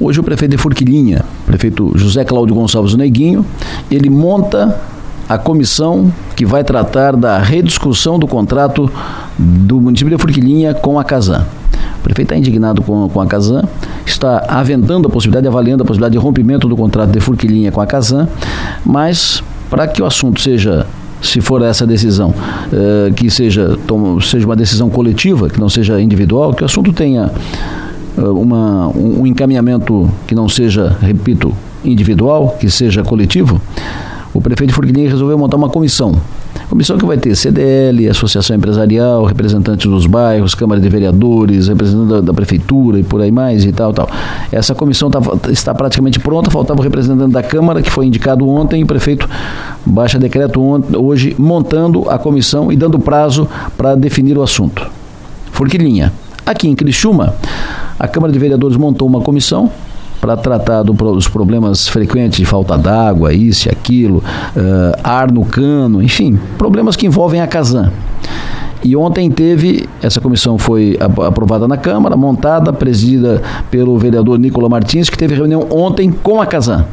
Hoje o prefeito de Forquilinha, prefeito José Cláudio Gonçalves Neguinho, ele monta a comissão que vai tratar da rediscussão do contrato do município de Forquilinha com a Casan. O prefeito está indignado com, com a Casan, está aventando a possibilidade, avaliando a possibilidade de rompimento do contrato de Forquilinha com a Casan, mas para que o assunto seja se for essa decisão, eh, que seja, seja uma decisão coletiva, que não seja individual, que o assunto tenha uma, um encaminhamento que não seja, repito, individual, que seja coletivo, o prefeito de Forquilinha resolveu montar uma comissão. Comissão que vai ter CDL, Associação Empresarial, representantes dos bairros, Câmara de Vereadores, representantes da, da, Prefeitura e por aí mais e tal, tal. Essa comissão tá, está praticamente pronta, faltava o representante da Câmara, que foi indicado ontem, e o prefeito baixa decreto ontem, hoje montando a comissão e dando prazo para definir o assunto. Forquilinha. Aqui em Criciúma, a Câmara de Vereadores montou uma comissão para tratar do, dos problemas frequentes de falta d'água, isso e aquilo, uh, ar no cano, enfim, problemas que envolvem a Casan. E ontem teve, essa comissão foi aprovada na Câmara, montada, presidida pelo vereador Nicola Martins, que teve reunião ontem com a Casan.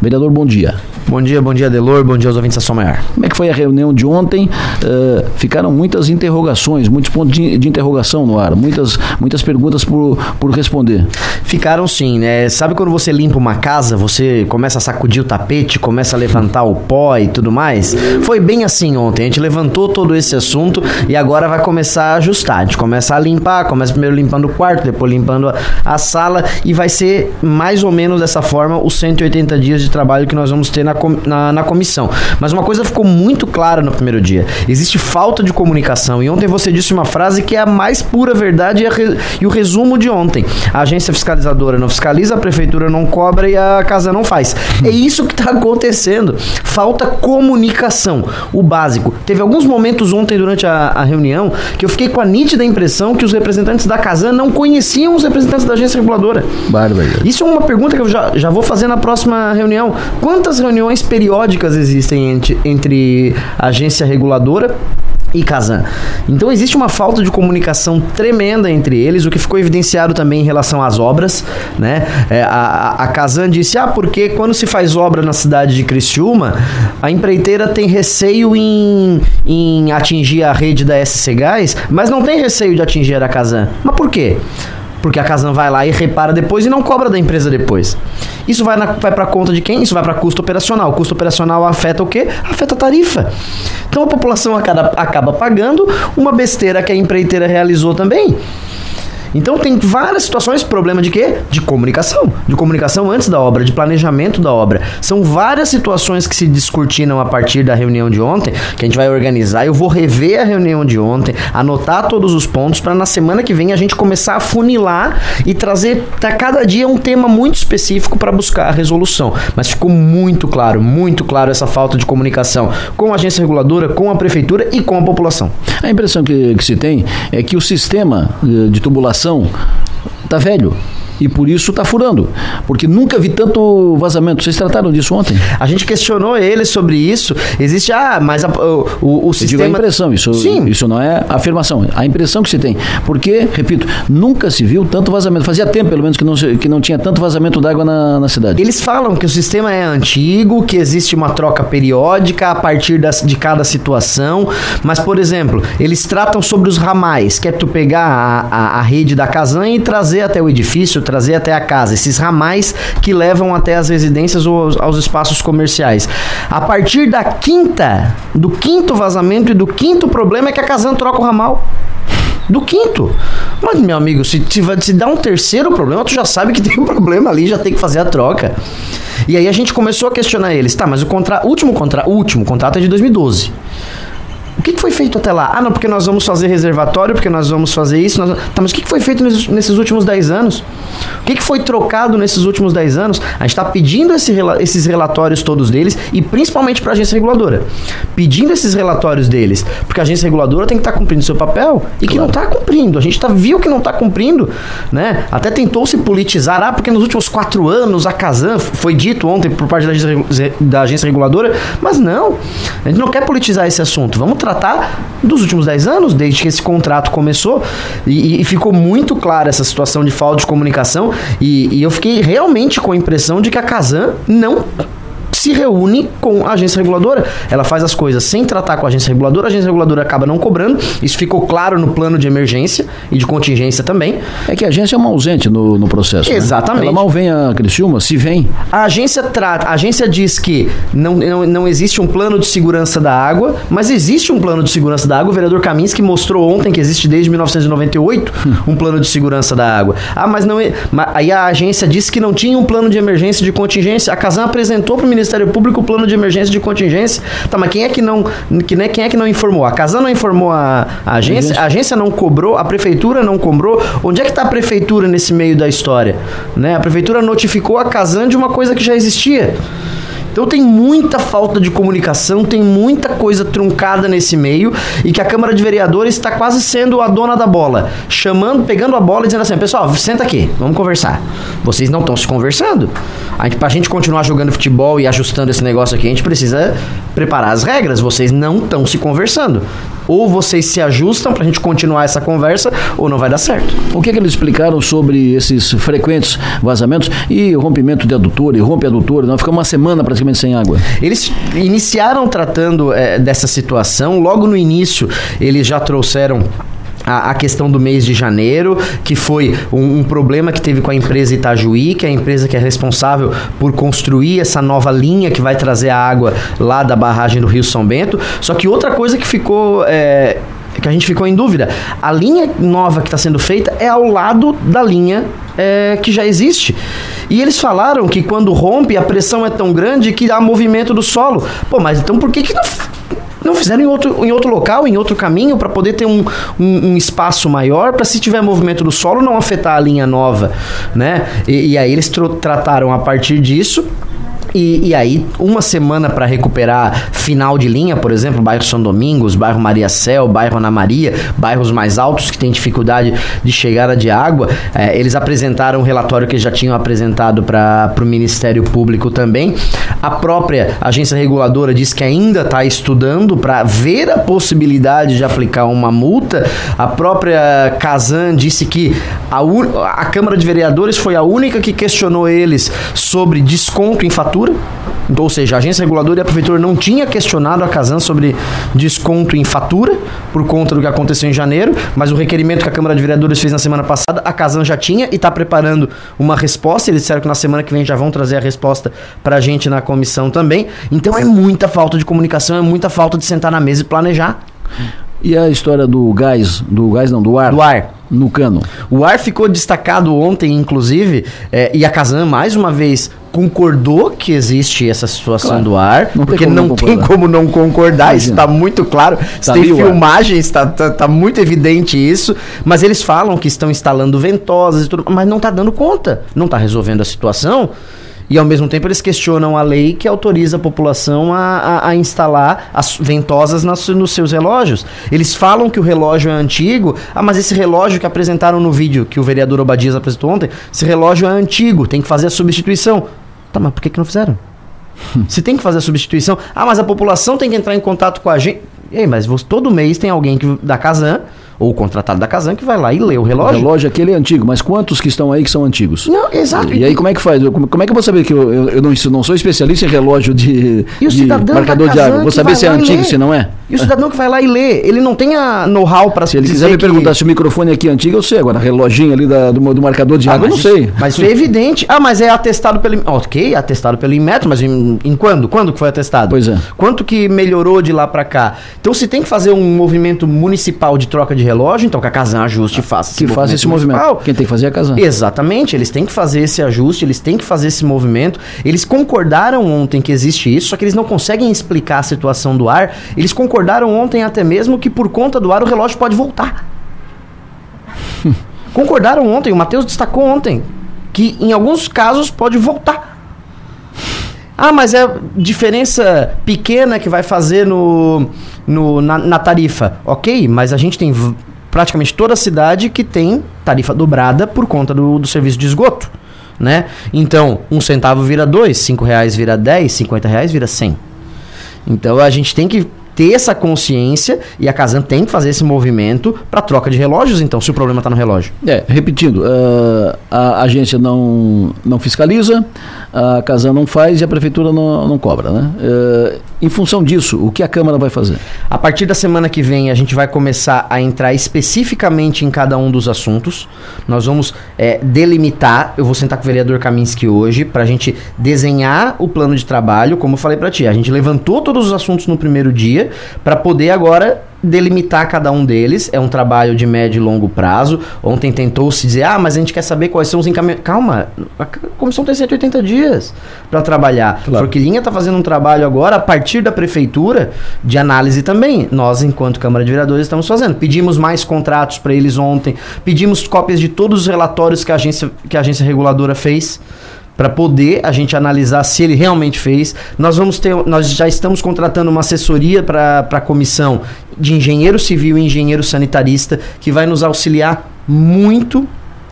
Vereador, bom dia. Bom dia, bom dia, Delor, bom dia aos ouvintes da Som Maior. Como é que foi a reunião de ontem? Uh, ficaram muitas interrogações, muitos pontos de, de, interrogação no ar, muitas, muitas perguntas por, por responder. Ficaram sim, né? Sabe quando você limpa uma casa, você começa a sacudir o tapete, começa a levantar o pó e tudo mais? Foi bem assim ontem, a gente levantou todo esse assunto e agora vai começar a ajustar. A gente começa a limpar, começa primeiro limpando o quarto, depois limpando a, a sala e vai ser mais ou menos dessa forma os 180 dias de trabalho que nós vamos ter na, na, na comissão. Mas uma coisa ficou muito clara no primeiro dia: existe falta de comunicação. E ontem você disse uma frase que é a mais pura verdade e, re, e o resumo de ontem. A agência fiscalizadora não fiscaliza, a prefeitura não cobra e a casa não faz. É isso que está acontecendo. Falta comunicação, o básico. Teve alguns momentos ontem durante a, a reunião que eu fiquei com a nítida impressão que os representantes da Casan não conheciam os representantes da agência reguladora. Bárbaro. Isso é uma pergunta que eu já, já vou fazer na próxima reunião. Quantas reuniões periódicas existem entre, entre agência reguladora e Kazan. Então existe uma falta de comunicação tremenda entre eles, o que ficou evidenciado também em relação às obras, né? É, a, a Kazan disse, ah, porque quando se faz obra na cidade de Criciúma, a empreiteira tem receio em, em atingir a rede da SC Gás, mas não tem receio de atingir a Kazan. Mas por quê? Porque a Casan vai lá e repara depois e não cobra da empresa depois. Isso vai, vai para conta de quem? Isso vai para custo operacional. O custo operacional afeta o quê? Afeta a tarifa. Então a população acaba, acaba pagando uma besteira que a empreiteira realizou também. Então tem várias situações, problema de quê? De comunicação. De comunicação antes da obra, de planejamento da obra. São várias situações que se discutiram a partir da reunião de ontem, que a gente vai organizar. Eu vou rever a reunião de ontem, anotar todos os pontos para na semana que vem a gente começar a funilar e trazer para cada dia um tema muito específico para buscar a resolução. Mas ficou muito claro, muito claro essa falta de comunicação com a agência reguladora, com a prefeitura e com a população. A impressão que, que se tem é que o sistema eh, de tubulação vazamentação tá velho e por isso está furando. Porque nunca vi tanto vazamento. Vocês trataram disso ontem? A gente questionou ele sobre isso. Existe, ah, mas a, o, o, o sistema. Digo a impressão, isso, Sim. isso não é afirmação. A impressão que se tem. Porque, repito, nunca se viu tanto vazamento. Fazia tempo, pelo menos, que não, que não tinha tanto vazamento d'água na, na cidade. Eles falam que o sistema é antigo, que existe uma troca periódica a partir das, de cada situação. Mas, por exemplo, eles tratam sobre os ramais, que é tu pegar a, a, a rede da Casan e trazer até o edifício, trazer até a casa, esses ramais que levam até as residências ou aos, aos espaços comerciais. A partir da quinta, do quinto vazamento e do quinto problema é que a Casan troca o ramal do quinto. Mas, meu amigo, se, se, se dá um terceiro problema, tu já sabe que tem um problema ali, já tem que fazer a troca. E aí a gente começou a questionar eles. Tá, mas o contra, último, contra, último contrato é de 2012. O que, que, foi feito até lá? Ah, não, porque nós vamos fazer reservatório, porque nós vamos fazer isso. Nós... Tá, mas o que, que foi feito nesses, últimos 10 anos? O que, que, foi trocado nesses últimos 10 anos? A gente está pedindo esse, esses relatórios todos deles e principalmente para a agência reguladora. Pedindo esses relatórios deles, porque a agência reguladora tem que estar tá cumprindo seu papel e que não está cumprindo. A gente tá, viu que não está cumprindo. Né? Até tentou se politizar, ah, porque nos últimos quatro anos a Casan foi dito ontem por parte da agência, da agência reguladora, mas não. A gente não quer politizar esse assunto. Vamos tratar dos últimos 10 anos, desde que esse contrato começou, e, e ficou muito clara essa situação de falta de comunicação, e, e eu fiquei realmente com a impressão de que a Casan não se reúne com a agência reguladora. Ela faz as coisas sem tratar com a agência reguladora, a agência reguladora acaba não cobrando. Isso ficou claro no plano de emergência e de contingência também. É que a agência é uma ausente no, no processo. Né? Exatamente. Né? Ela mal vem a Criciúma, se vem. A agência trata, a agência diz que não, não, não existe um plano de segurança da água, mas existe um plano de segurança da água. O vereador Kaminski mostrou ontem que existe desde 1998 um plano de segurança da água. Ah, mas não é. Aí a agência disse que não tinha um plano de emergência de contingência. A Casan apresentou para o Ministério Ministério Público o plano de emergência de contingência. Tá, mas quem é que não, que, né, quem é que não informou? A Casa não informou a, a agência, a agência não cobrou, a prefeitura não cobrou. Onde é que está a prefeitura nesse meio da história? Né? A prefeitura notificou a Casan de uma coisa que já existia. Então tem muita falta de comunicação, tem muita coisa truncada nesse meio e que a Câmara de Vereadores está quase sendo a dona da bola, chamando, pegando a bola e dizendo assim: pessoal, senta aqui, vamos conversar. Vocês não estão se conversando. A gente, pra gente continuar jogando futebol e ajustando esse negócio aqui, a gente precisa preparar as regras. Vocês não estão se conversando. Ou vocês se ajustam pra gente continuar essa conversa, ou não vai dar certo. O que, é que eles explicaram sobre esses frequentes vazamentos e rompimento de adutor e rompe adutor? Não fica uma semana praticamente sem água. Eles iniciaram tratando é, dessa situação. Logo no início, eles já trouxeram a, a, questão do mês de janeiro, que foi um, um, problema que teve com a empresa Itajuí, que é a empresa que é responsável por construir essa nova linha que vai trazer a água lá da barragem do Rio São Bento. Só que outra coisa que ficou. É, que a gente ficou em dúvida. A linha nova que está sendo feita é ao lado da linha é, que já existe. E eles falaram que quando rompe, a pressão é tão grande que há movimento do solo. Pô, mas então por que, que não não fizeram em outro, em outro local, em outro caminho, para poder ter um, um, um espaço maior, para se tiver movimento do solo não afetar a linha nova, né? E, e aí eles trataram a partir disso e, e, aí, uma semana para recuperar final de linha, por exemplo, bairro São Domingos, bairro Maria Céu, bairro Ana Maria, bairros mais altos que têm dificuldade de chegada de água, é, eles apresentaram um relatório que já tinham apresentado para o Ministério Público também. A própria agência reguladora diz que ainda está estudando para ver a possibilidade de aplicar uma multa. A própria Casan disse que a, a Câmara de Vereadores foi a única que questionou eles sobre desconto em fatura Então, ou seja, a agência reguladora e a prefeitura não tinha questionado a Casan sobre desconto em fatura por conta do que aconteceu em janeiro, mas o requerimento que a Câmara de Vereadores fez na semana passada, a Casan já tinha e está preparando uma resposta. Eles disseram que na semana que vem já vão trazer a resposta para a gente na comissão também. Então é muita falta de comunicação, é muita falta de sentar na mesa e planejar. E a história do gás, do gás não, do ar? Do ar. No cano. O ar ficou destacado ontem, inclusive, é, e a Casan, mais uma vez, concordou que existe essa situação claro. do ar, não porque não, não tem como não concordar, Imagina. isso está muito claro. Tá tem filmagens, está tá, tá, muito evidente isso, mas eles falam que estão instalando ventosas e tudo, mas não está dando conta, não está resolvendo a situação. E ao mesmo tempo eles questionam a lei que autoriza a população a, a, a instalar as ventosas nas, nos seus relógios. Eles falam que o relógio é antigo. Ah, mas esse relógio que apresentaram no vídeo que o vereador Obadias apresentou ontem, esse relógio é antigo, tem que fazer a substituição. Tá, mas por que, que não fizeram? Se tem que fazer a substituição. Ah, mas a população tem que entrar em contato com a gente. Ei, mas todo mês tem alguém que, da Casan ou o contratado da Casan que vai lá e lê o relógio. O relógio aquele é antigo, mas quantos que estão aí que são antigos? Não, exato. E, e aí como é que faz? Como é que eu vou saber que eu, eu, eu não, não, sou especialista em relógio de, de marcador de água? Vou saber se é antigo, se não é? E o cidadão que vai lá e lê, ele não tem a know-how para Se ele quiser me que... perguntar se o microfone aqui é antigo, eu sei. Agora, reloginho ali da, do, do, marcador de ah, água, eu não sei. Mas foi evidente. Ah, mas é atestado pelo. Ok, atestado pelo Inmetro, mas em, em quando? Quando que foi atestado? Pois é. Quanto que melhorou de lá para cá? Então, se tem que fazer um movimento municipal de troca de relógio, então que a Casan ajuste e faça esse que faça esse municipal. movimento. Quem tem que fazer é a Casan. Exatamente, eles têm que fazer esse ajuste, eles têm que fazer esse movimento. Eles concordaram ontem que existe isso, só que eles não conseguem explicar a situação do ar. Eles concordaram ontem até mesmo que por conta do ar o relógio pode voltar. Concordaram ontem, o Matheus destacou ontem, que em alguns casos pode voltar. Ah, mas é diferença pequena que vai fazer no, no na, na, tarifa. Ok, mas a gente tem praticamente toda a cidade que tem tarifa dobrada por conta do, do serviço de esgoto. Né? Então, um centavo vira dois, cinco reais vira dez, cinquenta reais vira cem. Então a gente tem que ter essa consciência e a Casan tem que fazer esse movimento para troca de relógios, então, se o problema está no relógio. É, repetindo, uh, a agência não, não fiscaliza, a Casan não faz e a prefeitura não, não cobra, né? Uh, em função disso, o que a Câmara vai fazer? A partir da semana que vem, a gente vai começar a entrar especificamente em cada um dos assuntos. Nós vamos é, delimitar, eu vou sentar com o vereador Kaminski hoje, para a gente desenhar o plano de trabalho, como eu falei para ti. A gente levantou todos os assuntos no primeiro dia, para poder agora delimitar cada um deles. É um trabalho de médio e longo prazo. Ontem tentou se dizer, ah, mas a gente quer saber quais são os encaminhamentos. Calma, a comissão tem 180 dias para trabalhar. Claro. A Forquilinha está fazendo um trabalho agora a partir da prefeitura de análise também. Nós, enquanto Câmara de Vereadores, estamos fazendo. Pedimos mais contratos para eles ontem, pedimos cópias de todos os relatórios que a agência, que a agência reguladora fez para poder a gente analisar se ele realmente fez. Nós vamos ter, nós já estamos contratando uma assessoria para a comissão de engenheiro civil e engenheiro sanitarista que vai nos auxiliar muito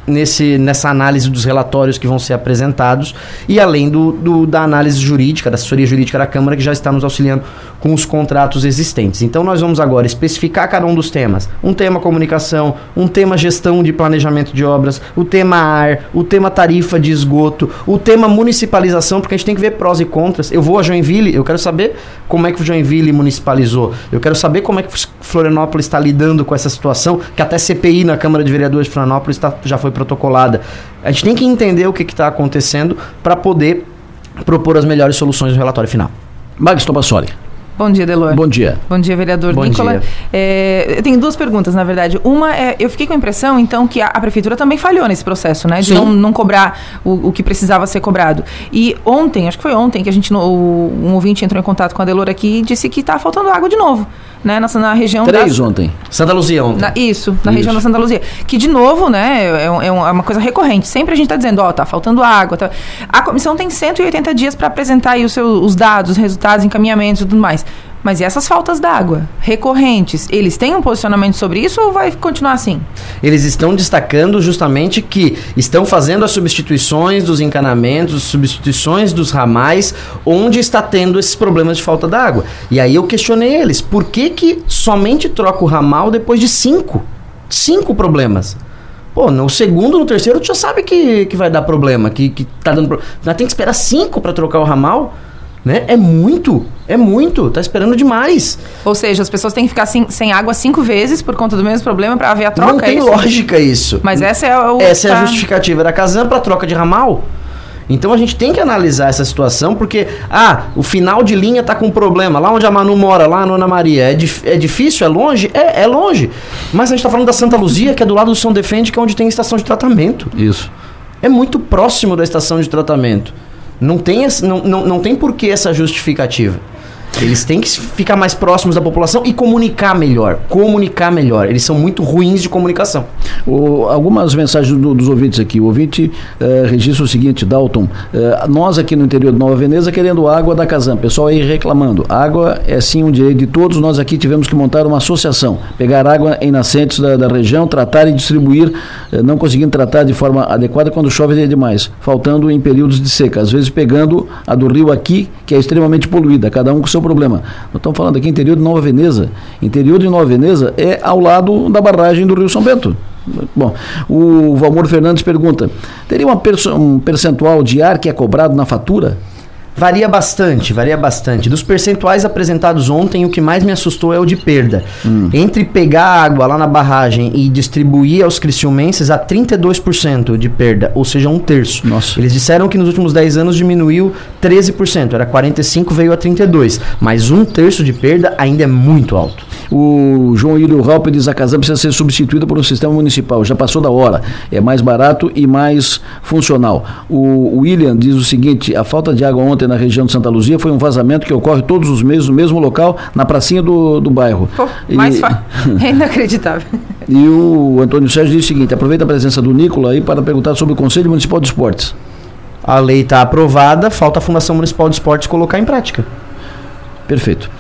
nesse, nessa análise dos relatórios que vão ser apresentados e além do, do, da análise jurídica, da assessoria jurídica da Câmara, que já está nos auxiliando com os contratos existentes. Então nós vamos agora especificar cada um dos temas. Um tema comunicação, um tema gestão de planejamento de obras, o tema ar, o tema tarifa de esgoto, o tema municipalização, porque a gente tem que ver prós e contras. Eu vou a Joinville, eu quero saber como é que o Joinville municipalizou. Eu quero saber como é que Florianópolis está lidando com essa situação, que até CPI na Câmara de Vereadores de Florianópolis tá, já foi protocolada. A gente tem que entender o que está acontecendo para poder propor as melhores soluções no relatório final. Max Tomassoli. Bom dia, Delor. Bom dia. Bom dia, vereador Bom Nicola. Dia. É, eu tenho duas perguntas, na verdade. Uma é, eu fiquei com a impressão, então, que a, a prefeitura também falhou nesse processo, né? De não, não, cobrar o, o, que precisava ser cobrado. E ontem, acho que foi ontem, que a gente, o, um ouvinte entrou em contato com a Delor aqui e disse que está faltando água de novo né, na, na região Três ontem. Santa Luzia ontem. Na, isso, na isso. região da Santa Luzia. Que, de novo, né, é, é, é uma coisa recorrente. Sempre a gente está dizendo, ó, oh, tá faltando água. Tá... A comissão tem 180 dias para apresentar aí os, seus, os dados, os resultados, encaminhamentos e tudo mais. Mas e essas faltas d'água recorrentes, eles têm um posicionamento sobre isso ou vai continuar assim? Eles estão destacando justamente que estão fazendo as substituições dos encanamentos, substituições dos ramais, onde está tendo esses problemas de falta d'água. E aí eu questionei eles, por que que somente troca o ramal depois de cinco? Cinco problemas. Pô, no segundo, no terceiro, tu já sabe que, que vai dar problema, que, que tá dando problema. Tem que esperar cinco para trocar o ramal? Né? É muito, é muito, tá esperando demais. Ou seja, as pessoas têm que ficar sem, sem água cinco vezes por conta do mesmo problema para haver a troca. Não é tem isso? lógica isso. Mas essa é o Essa tá... é a tá justificativa da Casan para troca de ramal. Então a gente tem que analisar essa situação, porque, ah, o final de linha tá com problema. Lá onde a Manu mora, lá no Ana Maria, é, dif é difícil, é longe? É, é longe. Mas a gente tá falando da Santa Luzia, que é do lado do São Defende, que é onde tem estação de tratamento. Isso. É muito próximo da estação de tratamento. Não tem, não, não, não tem por que essa justificativa. Eles têm que ficar mais próximos da população e comunicar melhor. Comunicar melhor. Eles são muito ruins de comunicação. O, algumas mensagens do, dos ouvintes aqui. O ouvinte uh, registra o seguinte, Dalton. Uh, nós aqui no interior de Nova Veneza querendo água da Casam. Pessoal aí reclamando. Água é sim um direito de todos. Nós aqui tivemos que montar uma associação. Pegar água em nascentes da, da região, tratar e distribuir. Uh, não conseguindo tratar de forma adequada quando chove é demais. Faltando em períodos de seca. Às vezes pegando a do rio aqui, que é extremamente poluída. Cada um com seu problema. Nós estamos falando aqui interior de Nova Veneza. Interior de Nova Veneza é ao lado da barragem do Rio São Bento. Bom, o Valmor Fernandes pergunta: teria uma um percentual de ar que é cobrado na fatura? Varia bastante, varia bastante. Dos percentuais apresentados ontem, o que mais me assustou é o de perda. Hum. Entre pegar água lá na barragem e distribuir aos criciumenses, a 32% de perda, ou seja, um terço. Nossa. Eles disseram que nos últimos 10 anos diminuiu 13%, era 45%, veio a 32%. Mas um terço de perda ainda é muito alto. O João Ilho Raupe diz a Casam precisa ser substituída por um sistema municipal. Já passou da hora. É mais barato e mais funcional. O William diz o seguinte: a falta de água ontem na região de Santa Luzia foi um vazamento que ocorre todos os meses no mesmo local, na pracinha do, do bairro. Pô, mais e... É inacreditável. E o Antônio Sérgio diz o seguinte: aproveita a presença do Nicola aí para perguntar sobre o Conselho Municipal de Esportes. A lei está aprovada, falta a Fundação Municipal de Esportes colocar em prática. Perfeito.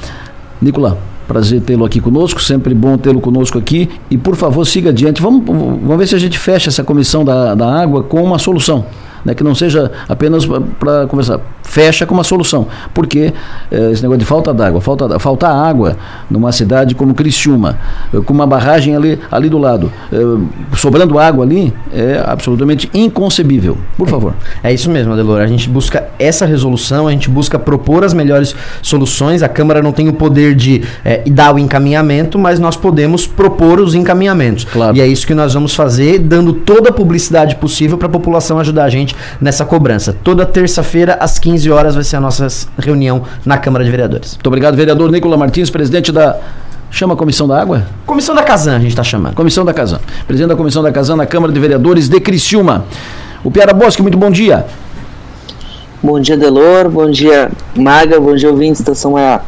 Nicola, Prazer tê-lo aqui conosco, sempre bom tê-lo conosco aqui. E por favor, siga adiante. Vamos, vamos ver se a gente fecha essa comissão da, da água com uma solução. Né, que não seja apenas para conversar. Fecha com uma solução. Porque eh, esse negócio de falta d'água, falta, faltar água numa cidade como Criciúma, eh, com uma barragem ali, ali do lado, eh, sobrando água ali, é absolutamente inconcebível. Por favor. É isso mesmo, Adelor. A gente busca essa resolução, a gente busca propor as melhores soluções. A Câmara não tem o poder de eh, dar o encaminhamento, mas nós podemos propor os encaminhamentos. Claro. E é isso que nós vamos fazer, dando toda a publicidade possível para a população ajudar a gente nessa cobrança. Toda terça-feira, às 15 horas, vai ser a nossa reunião na Câmara de Vereadores. Muito obrigado, vereador Nicola Martins, presidente da. Chama a Comissão da Água? Comissão da Casan, a gente está chamando. Comissão da Casan. Presidente da Comissão da Casan na Câmara de Vereadores de Criciúma. O Piara Bosque, muito bom dia. Bom dia, Delor. Bom dia, Maga. Bom dia, ouvintes da São Maior.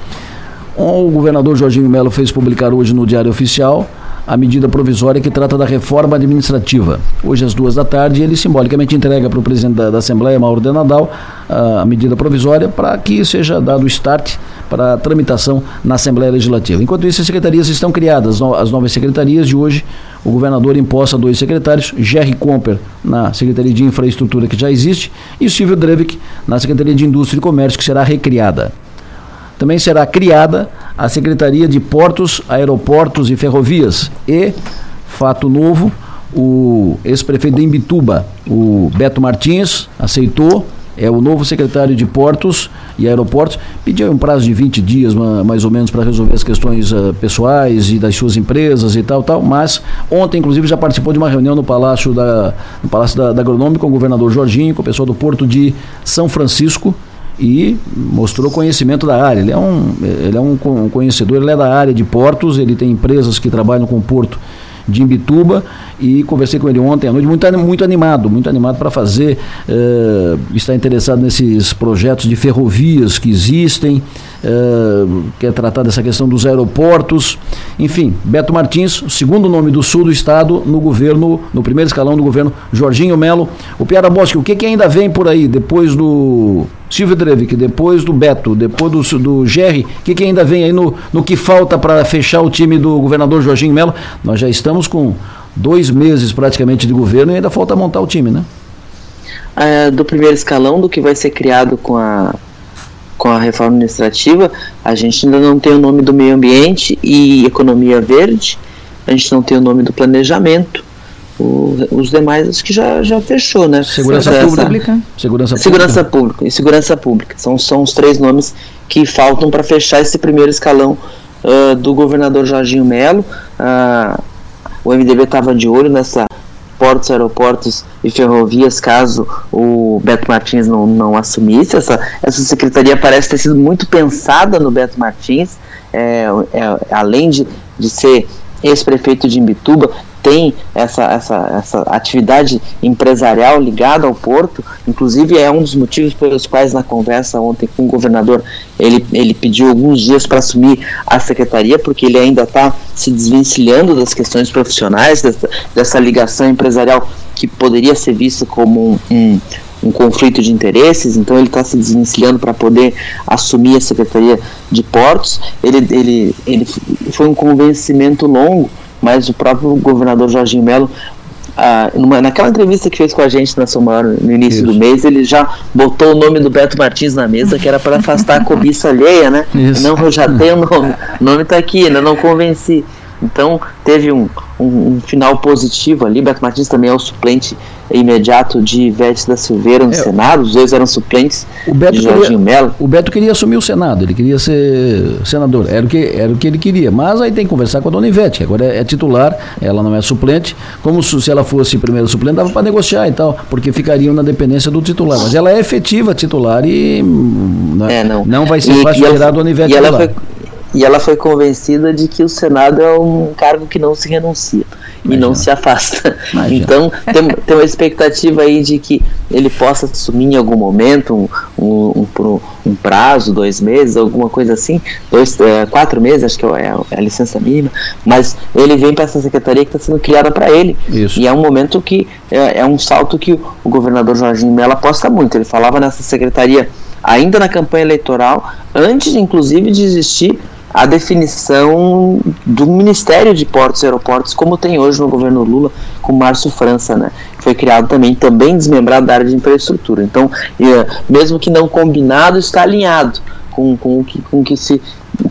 O governador Jorginho Melo fez publicar hoje no Diário Oficial a medida provisória que trata da reforma administrativa. Hoje, às duas da tarde, ele simbolicamente entrega para o presidente da, da Assembleia, Mauro de Nadal, a medida provisória para que seja dado o start para a tramitação na Assembleia Legislativa. Enquanto isso, as secretarias estão criadas, as novas secretarias de hoje. O governador imposta dois secretários, Jerry Comper na Secretaria de Infraestrutura, que já existe, e Silvio Drevik na Secretaria de Indústria e Comércio, que será recriada. Também será criada a Secretaria de Portos, Aeroportos e Ferrovias. E, fato novo, o ex-prefeito de Imbituba, o Beto Martins, aceitou, é o novo secretário de Portos e Aeroportos. Pediu um prazo de 20 dias, mais ou menos, para resolver as questões uh, pessoais e das suas empresas e tal, tal. Mas ontem, inclusive, já participou de uma reunião no Palácio da, no Palácio da, da Agronômica com o governador Jorginho, com o pessoal do Porto de São Francisco e mostrou conhecimento da área. Ele é um, ele é um conhecedor, ele é da área de portos, ele tem empresas que trabalham com o porto de Imbituba e conversei com ele ontem à noite, muito, muito animado, muito animado para fazer, uh, está interessado nesses projetos de ferrovias que existem, uh, quer tratar dessa questão dos aeroportos, enfim, Beto Martins, segundo nome do sul do estado, no governo, no primeiro escalão do governo Jorginho Melo. O Piara Bosque, o que, que ainda vem por aí depois do Silvio Drevik, depois do Beto, depois do, do Gerry, o que, que ainda vem aí no, no que falta para fechar o time do governador Jorginho Melo? Nós já estamos com dois meses praticamente de governo e ainda falta montar o time, né? É, do primeiro escalão, do que vai ser criado com a, com a reforma administrativa, a gente ainda não tem o nome do meio ambiente e economia verde, a gente não tem o nome do planejamento, o, os demais acho que já, já fechou, né? Segurança Essa, pública. Segurança, segurança pública. e segurança pública. São, são os três nomes que faltam para fechar esse primeiro escalão uh, do governador Jorginho Melo. Uh, o MDB estava de olho nessa portos, aeroportos e ferrovias, caso o Beto Martins não, não assumisse. Essa, essa secretaria parece ter sido muito pensada no Beto Martins, é, é, além de, de ser ex-prefeito de Imbituba, tem essa, essa, essa atividade empresarial ligada ao porto, inclusive é um dos motivos pelos quais na conversa ontem com o governador ele, ele pediu alguns dias para assumir a secretaria, porque ele ainda está se desvencilhando das questões profissionais, dessa, dessa ligação empresarial que poderia ser vista como um, um um conflito de interesses, então ele está se desvencilhando para poder assumir a Secretaria de Portos. Ele, ele, ele foi um convencimento longo mas o próprio governador Jorginho Melo ah, numa, naquela entrevista que fez com a gente na Somar no início Isso. do mês, ele já botou o nome do Beto Martins na mesa, que era para afastar a cobiça alheia, né? Isso. Não, eu já tenho o nome, o nome está aqui, ainda não convenci. Então teve um, um, um, final positivo ali. Beto Martins também é o suplente imediato de Ivete da Silveira no é, Senado, os dois eram suplentes o Beto de Jardim Melo. O Beto queria assumir o Senado, ele queria ser senador, era o, que, era o que ele queria. Mas aí tem que conversar com a dona Ivete, que agora é, é titular, ela não é suplente. Como se ela fosse primeira suplente, dava para negociar e tal, porque ficariam na dependência do titular. Mas ela é efetiva titular e hum, não, é, não. não vai ser e, fácil tirar a dona Ivete e ela foi, e ela foi convencida de que o Senado é um cargo que não se renuncia Imagina. e não se afasta. Imagina. Então tem, tem uma expectativa aí de que ele possa assumir em algum momento um, um, um, um prazo, dois meses, alguma coisa assim, dois, é, quatro meses, acho que é, é a licença mínima, mas ele vem para essa secretaria que está sendo criada para ele. Isso. E é um momento que é, é um salto que o governador Jorginho Mello aposta muito. Ele falava nessa secretaria ainda na campanha eleitoral, antes inclusive de existir a definição do Ministério de Portos e Aeroportos, como tem hoje no governo Lula, com Márcio França, né? Foi criado também, também desmembrado da área de infraestrutura. Então, mesmo que não combinado, está alinhado com, com, o, que, com que se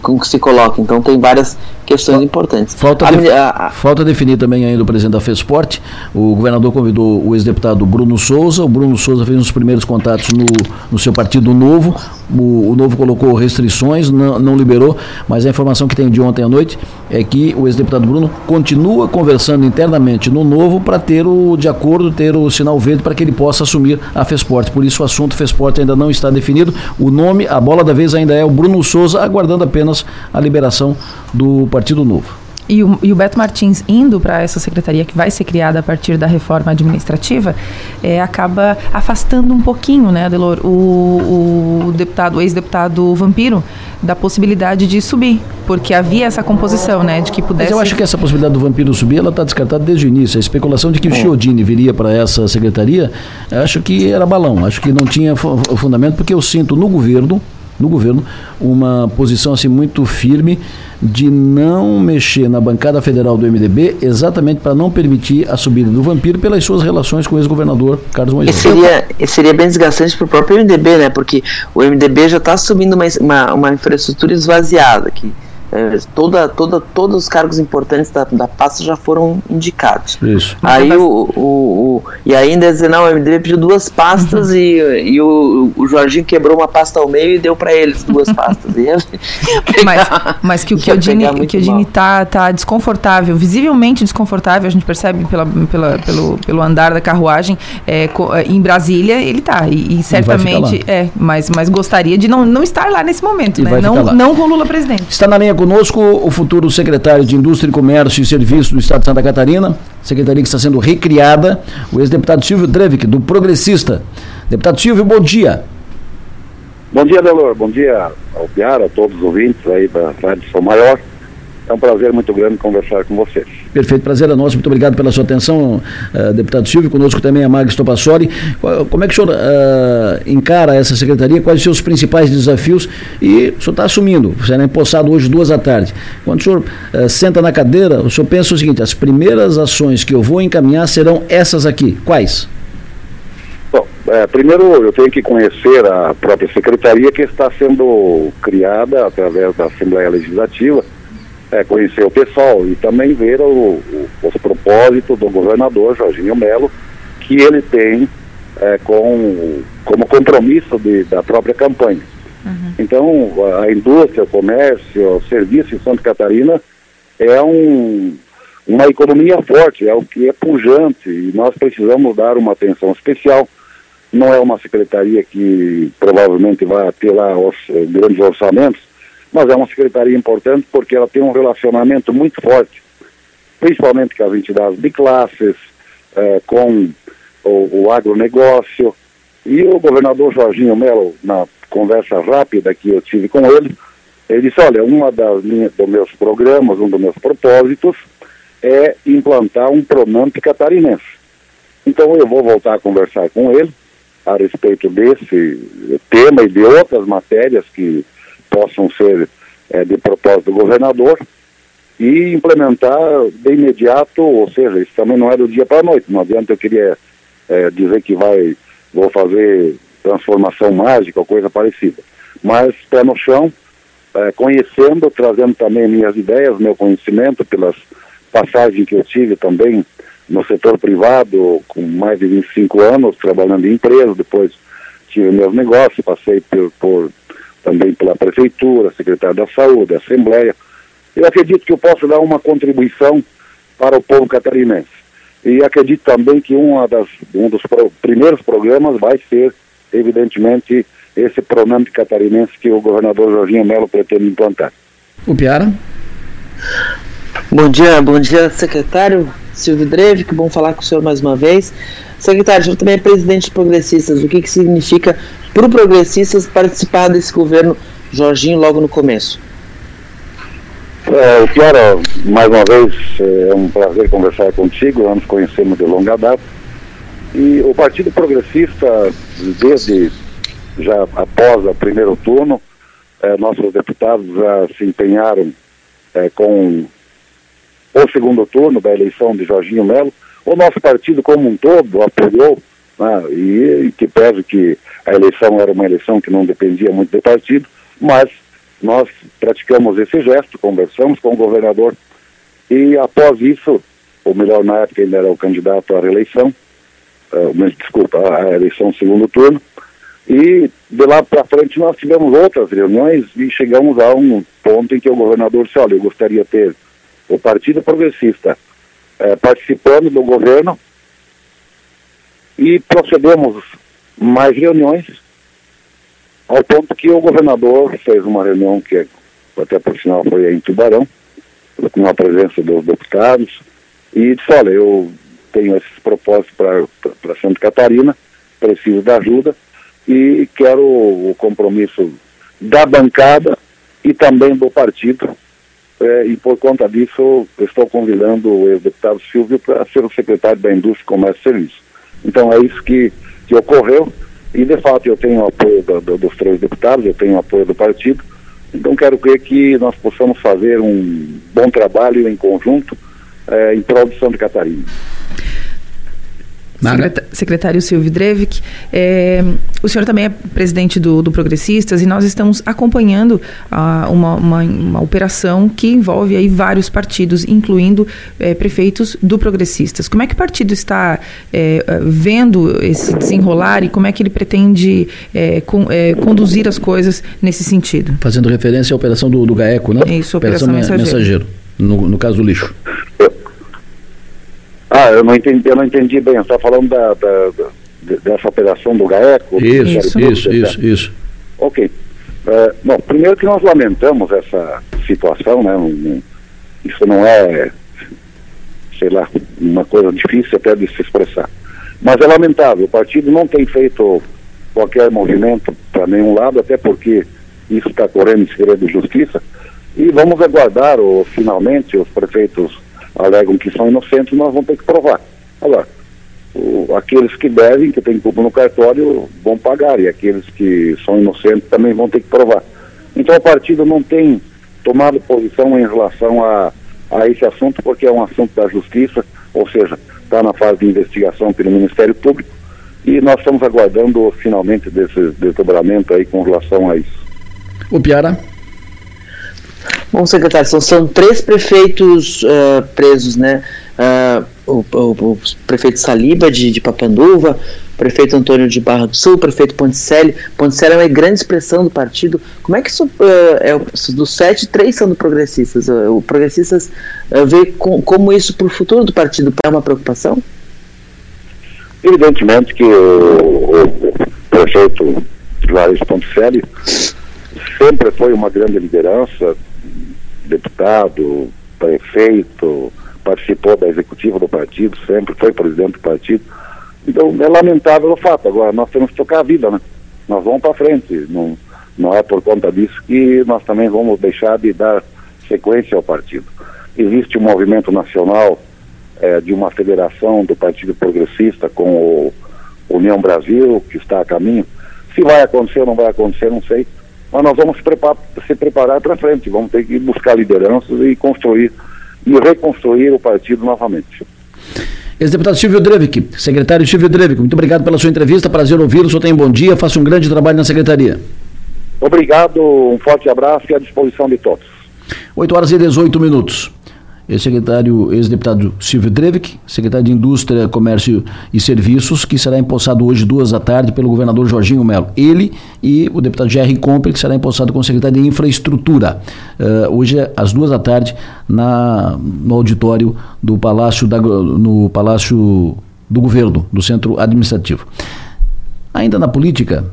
com que se coloca. Então tem várias questões importantes. Falta, a, a, a, falta definir também ainda o presidente da FESPORT. O governador convidou o ex-deputado Bruno Souza. O Bruno Souza fez os primeiros contatos no, no seu partido novo. O, o novo colocou restrições, não, não, liberou, mas a informação que tem de ontem à noite é que o ex-deputado Bruno continua conversando internamente no novo para ter o de acordo, ter o sinal verde para que ele possa assumir a FESPORT. Por isso o assunto FESPORT ainda não está definido. O nome, a bola da vez ainda é o Bruno Souza, aguardando apenas a liberação do Partido Novo. E o, e o, Beto Martins indo para essa secretaria que vai ser criada a partir da reforma administrativa, é, acaba afastando um pouquinho, né, Adelor, o, o deputado, o ex-deputado Vampiro, da possibilidade de subir, porque havia essa composição, né, de que pudesse... Mas eu acho que essa possibilidade do Vampiro subir, ela está descartada desde o início. A especulação de que o Chiodini viria para essa secretaria, acho que era balão, acho que não tinha fundamento, porque eu sinto no governo no governo uma posição assim muito firme de não mexer na bancada federal do MDB exatamente para não permitir a subida do vampiro pelas suas relações com o ex-governador Carlos Moisés. Esse seria, seria bem desgastante para o próprio MDB, né? Porque o MDB já está assumindo uma, uma, uma infraestrutura esvaziada é, toda, toda, todos os cargos importantes da, da pasta já foram indicados. Isso. Aí o, o, o, e ainda dizer, não, o MDB pediu duas pastas uhum. e, e o, o Jorginho quebrou uma pasta ao meio e deu para eles duas pastas. Ia, pegar, mas, mas que o Chiodini, que o tá, tá desconfortável, visivelmente desconfortável, a gente percebe pela, pela, pelo, pelo andar da carruagem é, é em Brasília, ele tá. E, e certamente, é, mas, mas gostaria de não, não estar lá nesse momento, né? Não, não com Lula presidente. Está na linha conosco o futuro secretário de Indústria, Comércio e Serviços do Estado de Santa Catarina, secretaria que está sendo recriada, o ex-deputado Silvio Drevik, do Progressista. Deputado Silvio, bom dia. Bom dia, Delor. Bom dia ao Piara, a todos os ouvintes aí da Rádio São Maior. É um prazer muito grande conversar com vocês. Perfeito, prazer é nosso. Muito obrigado pela sua atenção, uh, deputado Silvio. Conosco também a Magis Topassoli. Como é que o senhor uh, encara essa secretaria? Quais os seus principais desafios? E o senhor está assumindo, será empossado hoje, duas da tarde. Quando o senhor uh, senta na cadeira, o senhor pensa o seguinte: as primeiras ações que eu vou encaminhar serão essas aqui. Quais? Bom, é, primeiro eu tenho que conhecer a própria secretaria que está sendo criada através da Assembleia Legislativa é, conhecer o pessoal e também ver o, o, os propósitos do governador Jorginho Melo, que ele tem é, com, como compromisso de, da própria campanha. Uhum. Então, a indústria, o comércio, o serviço em Santa Catarina é um, uma economia forte, é o que é pujante e nós precisamos dar uma atenção especial. Não é uma secretaria que provavelmente vai ter lá os, grandes orçamentos, mas é uma secretaria importante porque ela tem um relacionamento muito forte, principalmente com as entidades de classes, eh, com o, o agronegócio. E o governador Jorginho Melo, na conversa rápida que eu tive com ele, ele disse, olha, uma das minhas, dos meus programas, um dos meus propósitos é implantar um Pronamp catarinense. Então eu vou voltar a conversar com ele a respeito desse tema e de outras matérias que possam ser é, de propósito do governador e implementar de imediato, ou seja, isso também não é do dia para a noite, não adianta eu queria é, dizer que vai, vou fazer transformação mágica ou coisa parecida, mas pé no chão, é, conhecendo, trazendo também minhas ideias, meu conhecimento pelas passagens que eu tive também no setor privado, com mais de 25 anos trabalhando em empresa, depois tive meus negócios, passei por, por também pela Prefeitura, Secretário da Saúde, Assembleia. Eu acredito que eu posso dar uma contribuição para o povo catarinense. E acredito também que uma das, um dos pro, primeiros programas vai ser, evidentemente, esse Pronamp catarinense que o governador Jorginho Melo pretende implantar. O Piara? Bom dia, bom dia, secretário Silvio Dreve, que bom falar com o senhor mais uma vez. Secretário, o senhor também é presidente de Progressistas. O que, que significa para o Progressistas participar desse governo Jorginho logo no começo? É, Piara, mais uma vez, é um prazer conversar contigo, nós nos conhecemos de longa data. E o Partido Progressista, desde já após o primeiro turno, eh, nossos deputados já se empenharam eh, com o segundo turno da eleição de Jorginho Melo. O nosso partido como um todo apoiou, né, e, e que pese que a eleição era uma eleição que não dependia muito do partido, mas nós praticamos esse gesto, conversamos com o governador e após isso, ou melhor, na época ele era o candidato à reeleição, uh, desculpa, à eleição segundo turno, e de lá para frente nós tivemos outras reuniões e chegamos a um ponto em que o governador disse, olha, eu gostaria de ter o Partido Progressista eh, participando do governo e procedemos mais reuniões ao ponto que o governador fez uma reunião que até por sinal foi em Tubarão, com a presença dos deputados, e disse, olha, eu tenho esses propósitos para Santa Catarina, preciso da ajuda e quero o compromisso da bancada e também do partido. É, e por conta disso, estou convidando o ex-deputado Silvio para ser o secretário da Indústria, Comércio e Serviços. Então é isso que, que ocorreu. E de fato eu tenho o apoio do, do, dos três deputados, eu tenho o apoio do partido. Então quero crer que nós possamos fazer um bom trabalho em conjunto é, em prol de Santa Catarina. Secretário Silvio Drevik, é, o senhor também é presidente do, do Progressistas e nós estamos acompanhando ah, uma, uma, uma, operação que envolve aí vários partidos, incluindo é, prefeitos do Progressistas. Como é que o partido está é, vendo esse desenrolar e como é que ele pretende é, com, é, conduzir as coisas nesse sentido? Fazendo referência à operação do, do GAECO, né? Isso, operação, operação mensageiro. mensageiro no, no caso do lixo. Ah, eu não entendi, eu não entendi bem. Você está falando da, da, da, dessa operação do GAECO? Isso, isso, isso, isso. Ok. Uh, bom, primeiro que nós lamentamos essa situação, né? Um, isso não é, sei lá, uma coisa difícil até de se expressar. Mas é lamentável, o partido não tem feito qualquer movimento para nenhum lado, até porque isso está correndo em segredo de justiça. E vamos aguardar, ou, finalmente, os prefeitos alegam que são inocentes, nós vamos ter que provar. Agora, o, aqueles que devem, que têm culpa no cartório, vão pagar, e aqueles que são inocentes também vão ter que provar. Então o partido não tem tomado posição em relação a, a esse assunto, porque é um assunto da justiça, ou seja, está na fase de investigação pelo Ministério Público, e nós estamos aguardando finalmente desse desdobramento aí com relação a isso. O Piara? Bom, secretário, são, são três prefeitos uh, presos, né? Uh, o, o, o, prefeito Saliba de, de Papanduva, o prefeito Antônio de Barra do Sul, o prefeito Ponticelli. Ponticelli é uma grande expressão do partido. Como é que isso, uh, é, dos sete, três são do Progressistas? Uh, o Progressistas vê com, como isso para o futuro do partido é uma preocupação? Evidentemente que o, o prefeito Juarez Ponticelli sempre foi uma grande liderança, deputado, prefeito, participou da executiva do partido, sempre foi presidente do partido. Então é lamentável o fato. Agora nós temos que tocar a vida, né? Nós vamos para frente. Não, não é por conta disso que nós também vamos deixar de dar sequência ao partido. Existe um movimento nacional é, de uma federação do Partido Progressista com o União Brasil, que está a caminho. Se vai acontecer ou não vai acontecer, não sei mas nós vamos se preparar, se preparar para frente, vamos ter que buscar lideranças e construir e reconstruir o partido novamente. Ex-deputado Silvio Drevik, secretário Silvio Drevik, muito obrigado pela sua entrevista, prazer ouvi-lo, o senhor tem um bom dia, faça um grande trabalho na secretaria. Obrigado, um forte abraço e à disposição de todos. 8 horas e 18 minutos ex-secretário, ex-deputado Silvio Drevik, secretário de Indústria, Comércio e Serviços, que será empossado hoje, duas da tarde, pelo governador Jorginho Melo. Ele e o deputado Jerry Compre, que será empossado como secretário de Infraestrutura, uh, hoje, às duas da tarde, na, no auditório do Palácio, da, no Palácio do Governo, do Centro Administrativo. Ainda na política,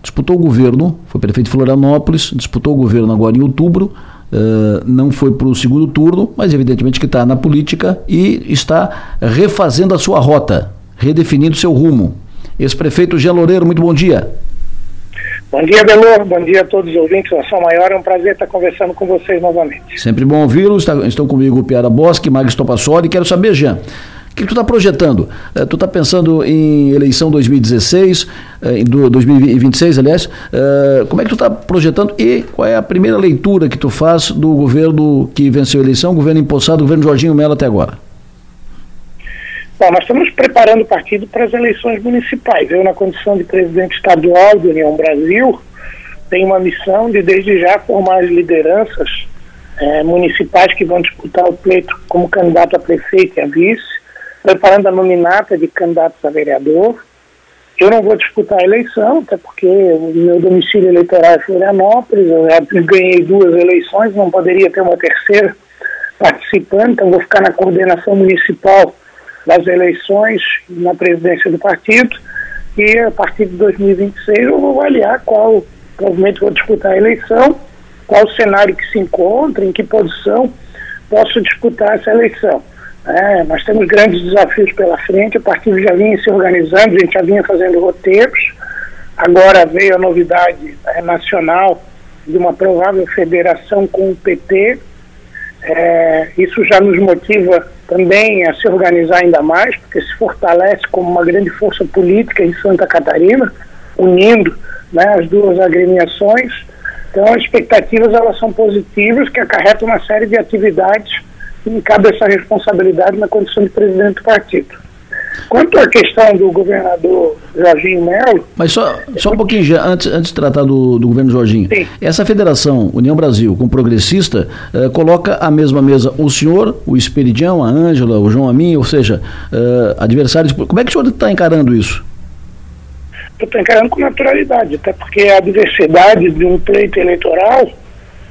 disputou o governo, foi prefeito de Florianópolis, disputou o governo agora em outubro, Uh, não foi para o segundo turno, mas evidentemente que está na política e está refazendo a sua rota, redefinindo seu rumo. Ex-prefeito Jean Loureiro, muito bom dia. Bom dia, Belor. Bom dia a todos os ouvintes da São Maior. É um prazer estar conversando com vocês novamente. Sempre bom ouvi-los. Estão comigo o Piara Bosque, Magis Topassoli. Quero saber, Jean, que, tu está projetando? Uh, tu está pensando em eleição 2016, uh, em 2026, aliás. Uh, como é que tu está projetando e qual é a primeira leitura que tu faz do governo que venceu a eleição, governo empossado, governo Jorginho Mello até agora? Bom, nós estamos preparando o partido para as eleições municipais. Eu, na condição de presidente estadual do União Brasil, tenho uma missão de, desde já, formar as lideranças é, municipais que vão disputar o pleito como candidato a prefeito e a vice, preparando a nominata de candidatos a vereador. Eu não vou disputar a eleição, até porque o meu domicílio eleitoral é Florianópolis, eu ganhei duas eleições, não poderia ter uma terceira participando, então vou ficar na coordenação municipal das eleições na presidência do partido e a partir de 2026 eu vou avaliar qual movimento vou disputar a eleição, qual cenário que se encontra, em que posição posso disputar essa eleição. É, nós temos grandes desafios pela frente, o partido já vinha se organizando, a gente já vinha fazendo roteiros, agora veio a novidade é, nacional de uma provável federação com o PT, é, isso já nos motiva também a se organizar ainda mais, porque se fortalece como uma grande força política em Santa Catarina, unindo né, as duas agremiações. Então, as expectativas elas são positivas, que acarretam uma série de atividades me cabe essa responsabilidade na condição de presidente do partido. Quanto à questão do governador Jorginho Melo. Mas só, só um pouquinho já, antes, antes de tratar do, do governo Jorginho. Sim. Essa federação, União Brasil, com progressista, eh, coloca à mesma mesa o senhor, o Esperidião, a Ângela, o João Amin, ou seja, eh, adversários. Como é que o senhor está encarando isso? Eu estou encarando com naturalidade, até porque a diversidade de um pleito eleitoral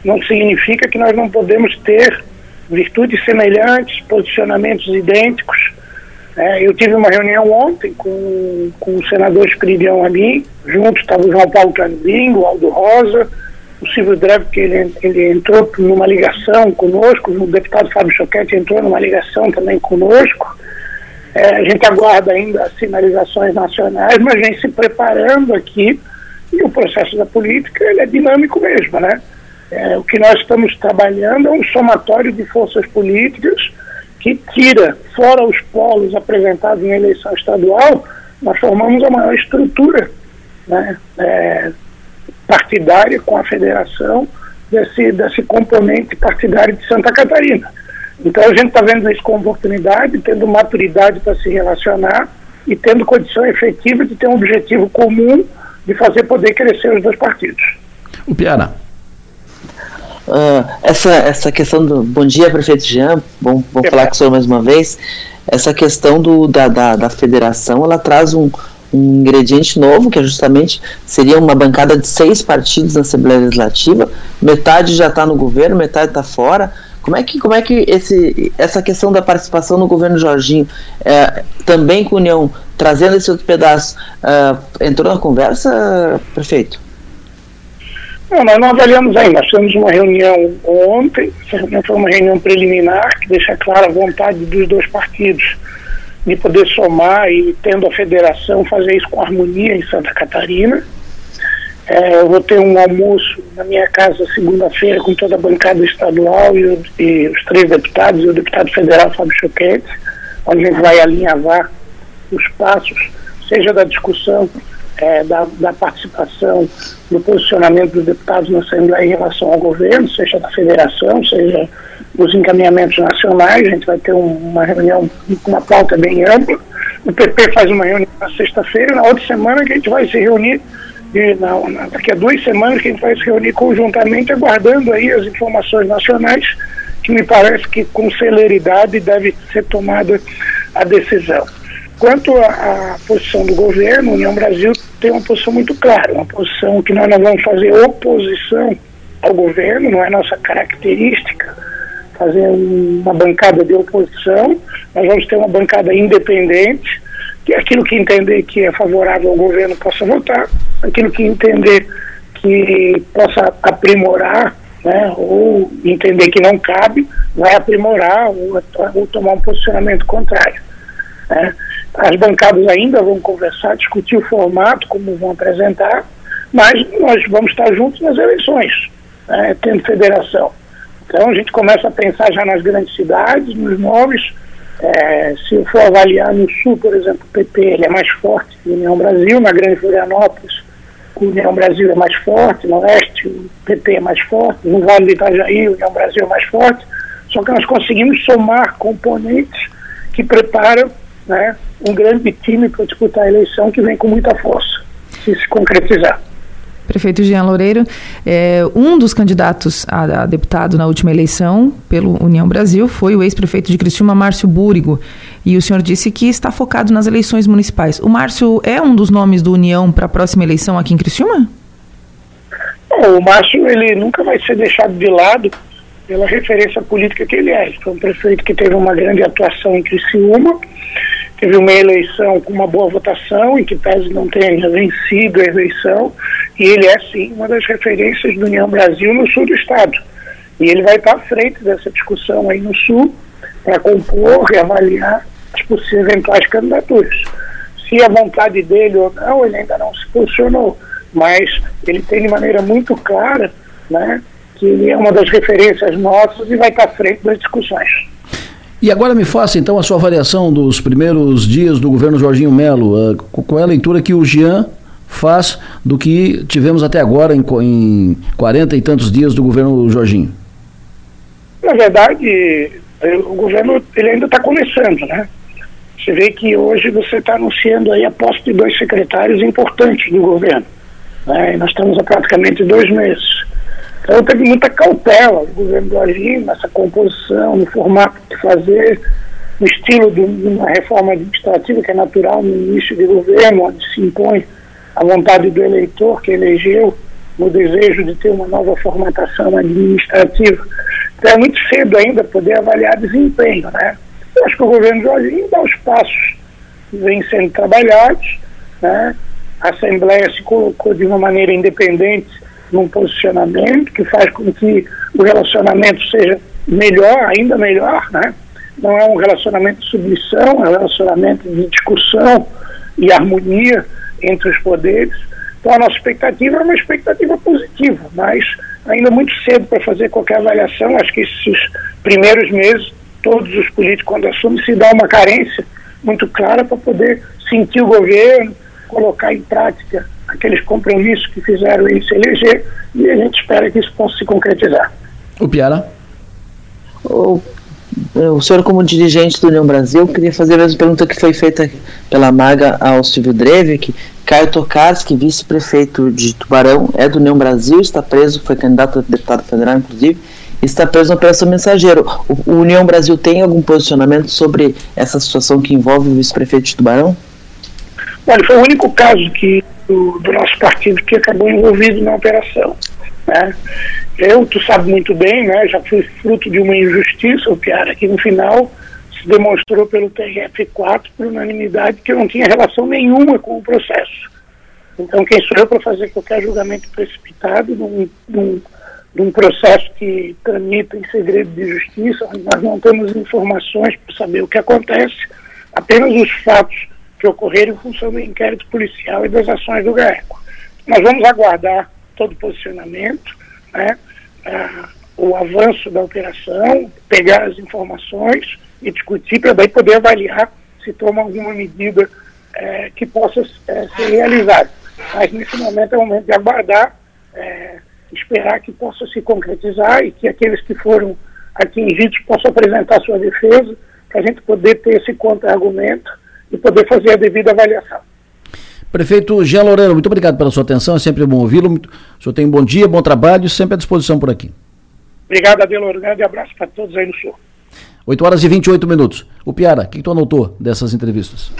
não significa que nós não podemos ter virtudes semelhantes, posicionamentos idênticos é, eu tive uma reunião ontem com, com o senador Espiridião ali, junto estava o João Paulo Canibingo, o Aldo Rosa, o Silvio Dreve, que ele, ele entrou numa ligação conosco, o deputado Fábio Choquete entrou numa ligação também conosco. É, a gente aguarda ainda as sinalizações nacionais, mas vem se preparando aqui e o processo da política ele é dinâmico mesmo, né? É, o que nós estamos trabalhando é um somatório de forças políticas que tira, fora os polos apresentados em eleição estadual, nós formamos a maior estrutura né, é, partidária com a federação desse, desse componente partidário de Santa Catarina. Então a gente está vendo isso com oportunidade, tendo maturidade para se relacionar e tendo condição efetiva de ter um objetivo comum de fazer poder crescer os dois partidos. O Piara. Uh, essa, essa questão do. Bom dia, prefeito Jean. Bom, bom falar com o senhor mais uma vez. Essa questão do, da, da, da federação ela traz um, um ingrediente novo, que é justamente seria uma bancada de seis partidos na Assembleia Legislativa. Metade já está no governo, metade está fora. Como é que, como é que esse, essa questão da participação no governo Jorginho, é, também com União, trazendo esse outro pedaço, é, entrou na conversa, prefeito? Não, nós não avaliamos ainda. Nós tivemos uma reunião ontem, essa reunião foi uma reunião preliminar, que deixa clara a vontade dos dois partidos de poder somar e, tendo a federação, fazer isso com harmonia em Santa Catarina. É, eu vou ter um almoço na minha casa segunda-feira com toda a bancada estadual e, e, os três deputados e o deputado federal Fábio Choquete, onde a gente vai alinhavar os passos, seja da discussão é, da, da, participação do posicionamento dos deputados na Assembleia em relação ao governo, seja da federação, seja os encaminhamentos nacionais. A gente vai ter um, uma reunião com uma pauta bem ampla. O PP faz uma reunião na sexta-feira, na outra semana que a gente vai se reunir, e na, na, daqui a duas semanas que a gente vai se reunir conjuntamente, aguardando aí as informações nacionais, que me parece que com celeridade deve ser tomada a decisão. Quanto à, posição do governo, a União Brasil tem uma posição muito clara, uma posição que nós não vamos fazer oposição ao governo, não é nossa característica fazer uma bancada de oposição, nós vamos ter uma bancada independente, que aquilo que entender que é favorável ao governo possa votar, aquilo que entender que possa aprimorar, né, ou entender que não cabe, vai aprimorar ou, ou tomar um posicionamento contrário. Né. As bancadas ainda vão conversar, discutir o formato, como vão apresentar, mas nós vamos estar juntos nas eleições, né, tendo federação. Então a gente começa a pensar já nas grandes cidades, nos nomes, É, se eu for avaliar no Sul, por exemplo, o PP ele é mais forte que União Brasil, na Grande Florianópolis o União Brasil é mais forte, no Oeste o PT é mais forte, no Vale do Itajaí o União Brasil é mais forte, só que nós conseguimos somar componentes que preparam né, um grande time para disputar a eleição que vem com muita força, se se concretizar. Prefeito Jean Loureiro, é, um dos candidatos a, a, deputado na última eleição pelo União Brasil foi o ex-prefeito de Criciúma, Márcio Búrigo. E o senhor disse que está focado nas eleições municipais. O Márcio é um dos nomes do União para a próxima eleição aqui em Criciúma? o Márcio ele nunca vai ser deixado de lado pela referência política que ele é. Ele foi um prefeito que teve uma grande atuação em Criciúma, teve uma eleição com uma boa votação, em que pese não tenha vencido a eleição, e ele é sim uma das referências do União Brasil no sul do estado. E ele vai estar à frente dessa discussão aí no sul para compor e avaliar as possíveis eventuais candidaturas. Se a vontade dele ou não, ele ainda não se posicionou, mas ele tem de maneira muito clara, né, que ele é uma das referências nossas e vai estar à frente das discussões. E agora me faça então a sua avaliação dos primeiros dias do governo Jorginho Melo. Uh, qual é a leitura que o Jean faz do que tivemos até agora em, em 40 e tantos dias do governo Jorginho? Na verdade, eh, o governo ele ainda está começando, né? Você vê que hoje você está anunciando aí a posse de dois secretários importantes do governo. Né? Nós estamos há praticamente dois meses. Então teve muita cautela do governo do Agir nessa composição, no formato de fazer, no estilo de uma reforma administrativa que é natural no início de governo, onde se impõe a vontade do eleitor que elegeu no desejo de ter uma nova formatação administrativa. Então é muito cedo ainda poder avaliar desempenho, né? Eu acho que o governo Jorginho dá os passos que vêm sendo trabalhados, né? A Assembleia se colocou de uma maneira independente num posicionamento que faz com que o relacionamento seja melhor, ainda melhor, né? Não é um relacionamento de submissão, é um relacionamento de discussão e harmonia entre os poderes. Então a nossa expectativa é uma expectativa positiva, mas ainda muito cedo para fazer qualquer avaliação. Acho que esses primeiros meses, todos os políticos, quando assumem, se dá uma carência muito clara para poder sentir o governo, colocar em prática aqueles compromissos que fizeram ele se eleger e a gente espera que isso possa se concretizar. O Piara? O, o senhor, como dirigente do União Brasil, queria fazer a mesma pergunta que foi feita pela Maga ao Silvio Drevik. Caio Tokarski, vice-prefeito de Tubarão, é do União Brasil, está preso, foi candidato a deputado federal, inclusive, está preso na Operação Mensageiro. O, o União Brasil tem algum posicionamento sobre essa situação que envolve o vice-prefeito de Tubarão? Olha, foi o único caso que do, do nosso partido que acabou envolvido na operação. Né? Eu, tu sabe muito bem, né, já fui fruto de uma injustiça, o Piara, que no final se demonstrou pelo TRF4 por unanimidade que eu não tinha relação nenhuma com o processo. Então, quem sou eu para fazer qualquer julgamento precipitado num, processo que tramita em segredo de justiça, nós não temos informações para saber o que acontece, apenas os fatos que ocorreram em função do inquérito policial e das ações do GAECO. Nós vamos aguardar todo o posicionamento, né, o avanço da operação, pegar as informações e discutir para daí poder avaliar se toma alguma medida eh, que possa eh, ser realizada. Mas nesse momento é o momento de aguardar, eh, esperar que possa se concretizar e que aqueles que foram atingidos possam apresentar sua defesa, para a gente poder ter esse contra-argumento e poder fazer a devida avaliação. Prefeito Jean Loureiro, muito obrigado pela sua atenção, é sempre bom ouvi-lo. O senhor tem um bom dia, bom trabalho, sempre à disposição por aqui. Obrigado, Adelor. Um grande abraço para todos aí no sul. 8 horas e 28 minutos. O Piara, o que, tu anotou dessas entrevistas?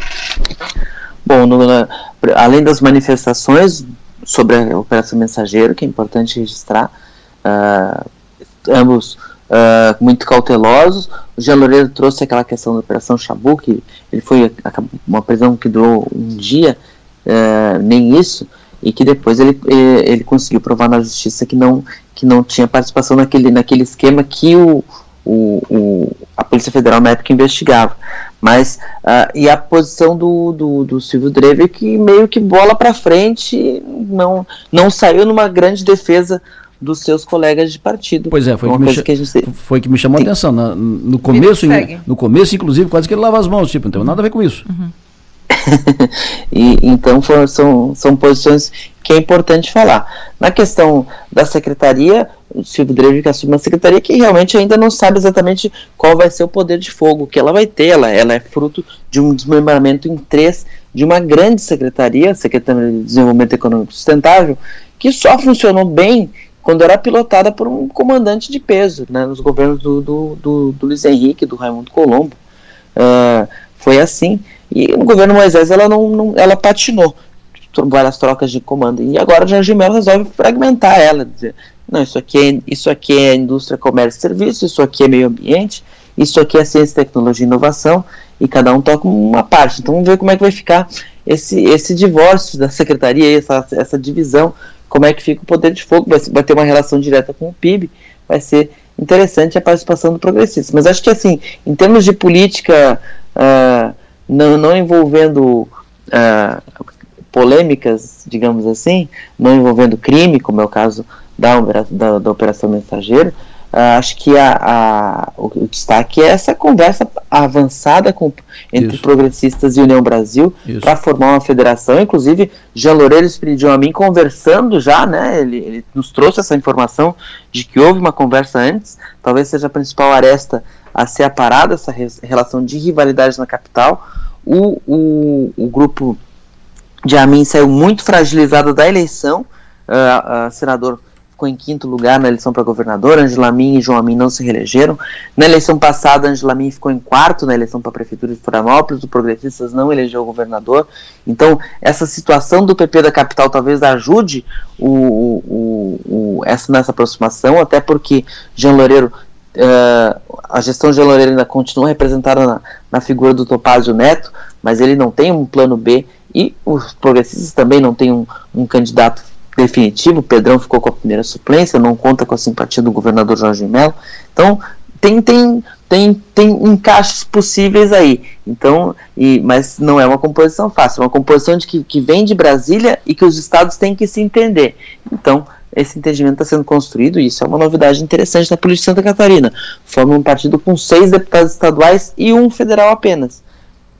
Bom, no, na, além das manifestações sobre a Operação Mensageiro, que é importante registrar, uh, ambos uh, muito cautelosos. O Jean Loureiro trouxe aquela questão da Operação Chabu, que ele foi uma prisão que durou um dia, uh, nem isso, e que depois ele, ele conseguiu provar na justiça que não, que não tinha participação naquele, naquele esquema que o, o, o a Polícia Federal na época investigava. Mas, uh, e a posição do, do, do Silvio Drever que meio que bola para frente, não, não saiu numa grande defesa dos seus colegas de partido. Pois é, foi, que me, que, gente... foi que me chamou a atenção. No, no começo, no começo, inclusive, quase que ele lava as mãos, tipo, não tem nada a ver com isso. Uhum. e, então for, são, são posições que é importante falar. Na questão da secretaria, o Silvio Drevi assume uma secretaria que realmente ainda não sabe exatamente qual vai ser o poder de fogo que ela vai ter. Ela, ela é fruto de um desmembramento em três de uma grande secretaria, a Secretaria de Desenvolvimento Econômico Sustentável, que só funcionou bem quando era pilotada por um comandante de peso, né, nos governos do, do, do, do Luiz Henrique, do Raimundo Colombo. Uh, foi assim. E no governo Moisés ela não, não ela patinou várias trocas de comando. E agora o Jorge Melo resolve fragmentar ela, dizer, não, isso aqui, é, isso aqui é indústria, comércio e serviço, isso aqui é meio ambiente, isso aqui é ciência, tecnologia e inovação, e cada um toca uma parte. Então vamos ver como é que vai ficar esse, esse divórcio da secretaria, essa, essa divisão, como é que fica o poder de fogo, vai, vai ter uma relação direta com o PIB, vai ser interessante a participação do progressista. Mas acho que assim, em termos de política, uh, não, não envolvendo uh, polêmicas, digamos assim, não envolvendo crime, como é o caso da, da, da Operação Mensageiro, acho que a, a, o, destaque é essa conversa avançada com, entre Isso. progressistas e União Brasil para formar uma federação. Inclusive, Jean Loureiro pediu a mim conversando já, né? Ele, ele, nos trouxe essa informação de que houve uma conversa antes. Talvez seja a principal aresta a ser aparada essa re, relação de rivalidade na capital. O, o, o grupo de Amin saiu muito fragilizado da eleição. Uh, uh, senador ficou em quinto lugar na eleição para governador, Angela Amin e João Amin não se reelegeram. Na eleição passada, Angela Amin ficou em quarto na eleição para a prefeitura de Florianópolis, o Progressistas não elegeu o governador. Então, essa situação do PP da capital talvez ajude o, o, o, essa, nessa aproximação, até porque Jean Loureiro Uh, a gestão de Loureiro ainda continua representada na, na, figura do Topázio Neto, mas ele não tem um plano B e os progressistas também não têm um, um candidato definitivo. Pedrão ficou com a primeira suplência, não conta com a simpatia do governador Jorge Mello. Então, tem, tem, tem, tem encaixes possíveis aí. Então, e, mas não é uma composição fácil, é uma composição de que, que vem de Brasília e que os estados têm que se entender. Então, esse entendimento está sendo construído e isso é uma novidade interessante na política de Santa Catarina. Forma um partido com seis deputados estaduais e um federal apenas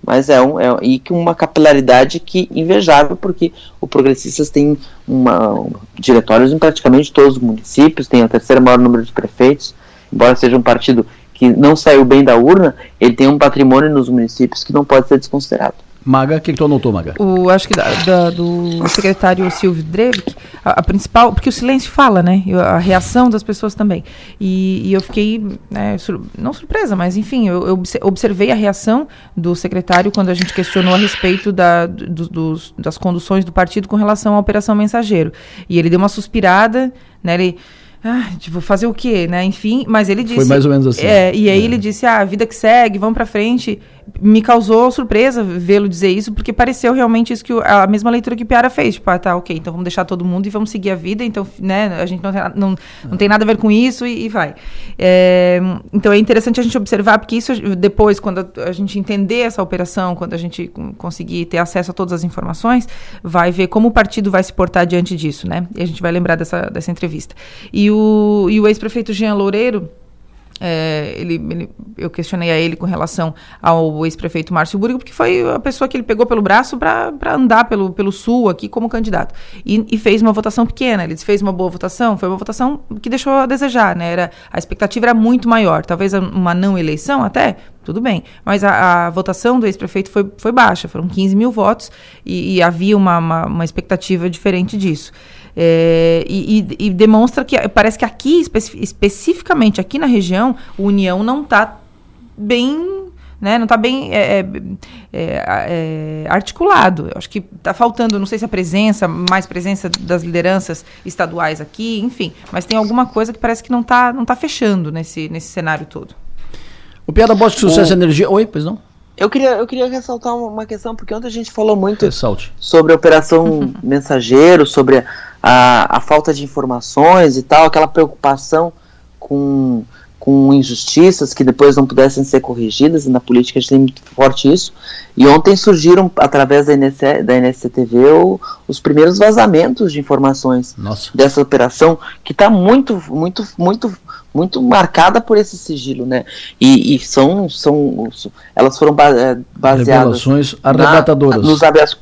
mas é um é, e com uma capilaridade que invejável porque o progressistas tem uma um, diretórios em praticamente todos os municípios tem o terceiro maior número de prefeitos. Embora seja um partido que não saiu bem da urna ele tem um patrimônio nos municípios que não pode ser desconsiderado Maga, o que, que tu anotou, Maga? O, acho que da, da, do secretário Silvio Drevik, a, a, principal, porque o silêncio fala, né? A reação das pessoas também. E, e eu fiquei, né, sur, não surpresa, mas enfim, eu, eu, observei a reação do secretário quando a gente questionou a respeito da, do, dos, das conduções do partido com relação à Operação Mensageiro. E ele deu uma suspirada, né? Ele ah, tipo, fazer o quê, né? Enfim, mas ele disse. Foi mais ou menos assim. É, e aí é. ele disse: ah, a vida que segue, vamos pra frente me causou surpresa vê-lo dizer isso, porque pareceu realmente isso que o, a mesma leitura que o Piara fez. Tipo, ah, tá, ok, então vamos deixar todo mundo e vamos seguir a vida, então, né, a gente não tem, não, não tem nada a ver com isso e, e vai. É, então é interessante a gente observar, porque isso depois, quando a, a, gente entender essa operação, quando a gente conseguir ter acesso a todas as informações, vai ver como o partido vai se portar diante disso, né? E a gente vai lembrar dessa, dessa entrevista. E o, e o ex-prefeito Jean Loureiro, é, ele, ele, eu questionei a ele com relação ao ex-prefeito Márcio Burgo, porque foi a pessoa que ele pegou pelo braço para andar pelo, pelo Sul aqui como candidato. E, e, fez uma votação pequena. Ele fez uma boa votação, foi uma votação que deixou a desejar, né? Era, a expectativa era muito maior. Talvez uma não eleição até, tudo bem. Mas a, a votação do ex-prefeito foi, foi baixa, foram 15 mil votos e, e havia uma, uma, uma expectativa diferente disso. É, e, e, demonstra que parece que aqui, especi especificamente aqui na região, o União não está bem. Né, não está bem é, é, é, é, articulado. Eu acho que está faltando, não sei se a presença, mais presença das lideranças estaduais aqui, enfim, mas tem alguma coisa que parece que não está não tá fechando nesse, nesse cenário todo. O Piada Bosta Sucesso o... Energia. Oi, pois não? Eu queria, eu queria ressaltar uma questão, porque ontem a gente falou muito Ressalte. sobre a Operação Mensageiro, sobre a, a, a, falta de informações e tal, aquela preocupação com, com injustiças que depois não pudessem ser corrigidas, e na política a gente tem muito forte isso. E ontem surgiram, através da, NC, da NSCTV, o, os primeiros vazamentos de informações Nossa. dessa operação, que está muito, muito, muito, muito marcada por esse sigilo, né? E, e são, são, elas foram ba baseadas Revelações arrebatadoras. Na, nos, habeas,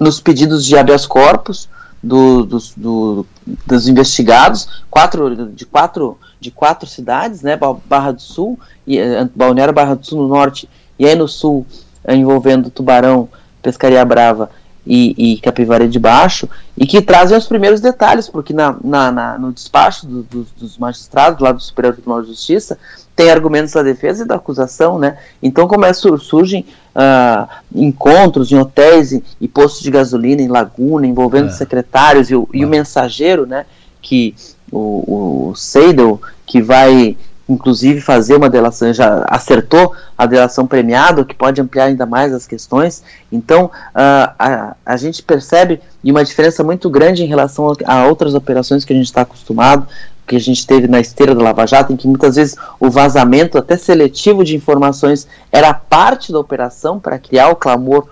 nos pedidos de habeas corpus do, dos, do, dos investigados, quatro, de quatro de quatro cidades, né, Barra do Sul, e, eh, Balneário Barra do Sul no norte, e aí no sul, envolvendo Tubarão, Pescaria Brava e, e Capivari de Baixo, e que trazem os primeiros detalhes, porque na, na, na no despacho do, do, dos magistrados lá do Superior Tribunal de Justiça tem argumentos da defesa e da acusação, né? Então começam surgem uh, encontros em hotéis e, e, postos de gasolina em Laguna envolvendo é. secretários e o, e o mensageiro, né? Que o, o Seidel, que vai inclusive fazer uma delação, já acertou a delação premiada, que pode ampliar ainda mais as questões. Então, uh, a, a gente percebe uma diferença muito grande em relação a outras operações que a gente está acostumado, que a gente teve na esteira do Lava Jato, em que muitas vezes o vazamento até seletivo de informações era parte da operação para criar o clamor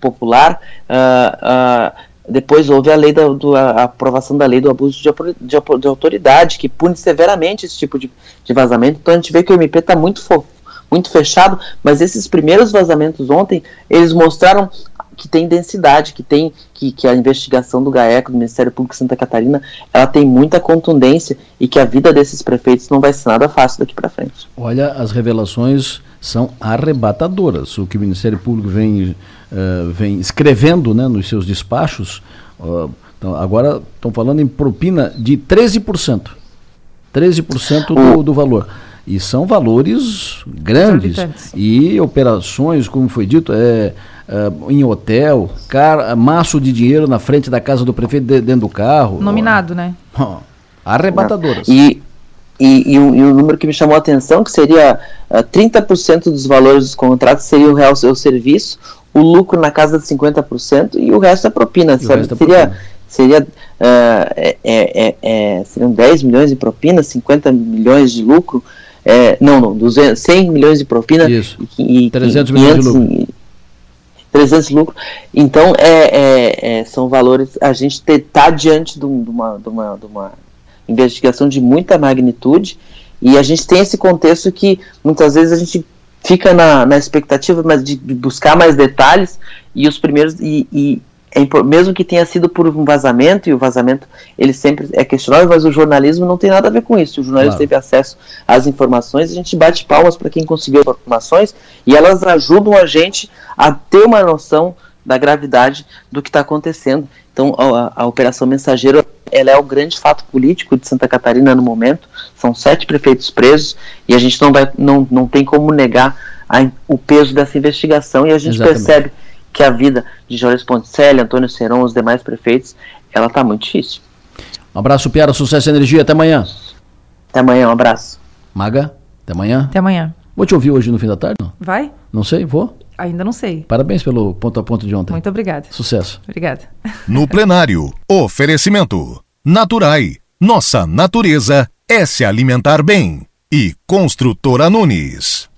popular. Uh, uh, depois houve a lei da do, a aprovação da lei do abuso de, de, de, autoridade, que pune severamente esse tipo de, de vazamento. Então a gente vê que o MP está muito, muito fechado, mas esses primeiros vazamentos ontem, eles mostraram que tem densidade, que tem que, que a investigação do GAECO, do Ministério Público de Santa Catarina, ela tem muita contundência e que a vida desses prefeitos não vai ser nada fácil daqui para frente. Olha, as revelações são arrebatadoras. O que o Ministério Público vem, uh, vem escrevendo né, nos seus despachos, uh, então, agora estão falando em propina de 13%. 13% do, do valor. E são valores grandes. E operações, como foi dito, é, é em hotel, car, maço de dinheiro na frente da casa do prefeito dentro do carro. Nominado, ó, né? Ó, arrebatadoras. E e, e, o, e, o, número que me chamou a atenção, que seria uh, ah, 30% dos valores dos contratos seria o real o serviço, o lucro na casa de 50% e o resto é propina. Sabe? É seria, propina. seria, uh, é, é, é, seriam 10 milhões de propina, 50 milhões de lucro, é, não, não, 200, 100 milhões de propina Isso. e, e 300 milhões de lucro. 300 de lucro. Então, é, é, é, são valores. A gente está diante de, uma, de, uma, de uma investigação de muita magnitude, e a gente tem esse contexto que muitas vezes a gente fica na, na expectativa mas de, buscar mais detalhes e os primeiros e, e é, mesmo que tenha sido por um vazamento e o vazamento ele sempre é questionável mas o jornalismo não tem nada a ver com isso o jornalismo claro. teve acesso às informações a gente bate palmas para quem conseguiu as informações e elas ajudam a gente a ter uma noção da gravidade do que está acontecendo então, a, a, Operação Mensageiro ela é o grande fato político de Santa Catarina no momento. São sete prefeitos presos e a gente não, vai, não, não tem como negar a, o peso dessa investigação. E a gente Exatamente. percebe que a vida de Jorge Ponticelli, Antônio Seron, os demais prefeitos, ela está muito difícil. Um abraço, Piara, sucesso e energia. Até amanhã. Até amanhã, um abraço. Maga, até amanhã. Até amanhã. Vou te ouvir hoje no fim da tarde? Não? Vai? Não sei, vou. Ainda não sei. Parabéns pelo ponto a ponto de ontem. Muito obrigada. Sucesso. Obrigada. No plenário, oferecimento. Naturai. Nossa natureza é se alimentar bem. E Construtora Nunes.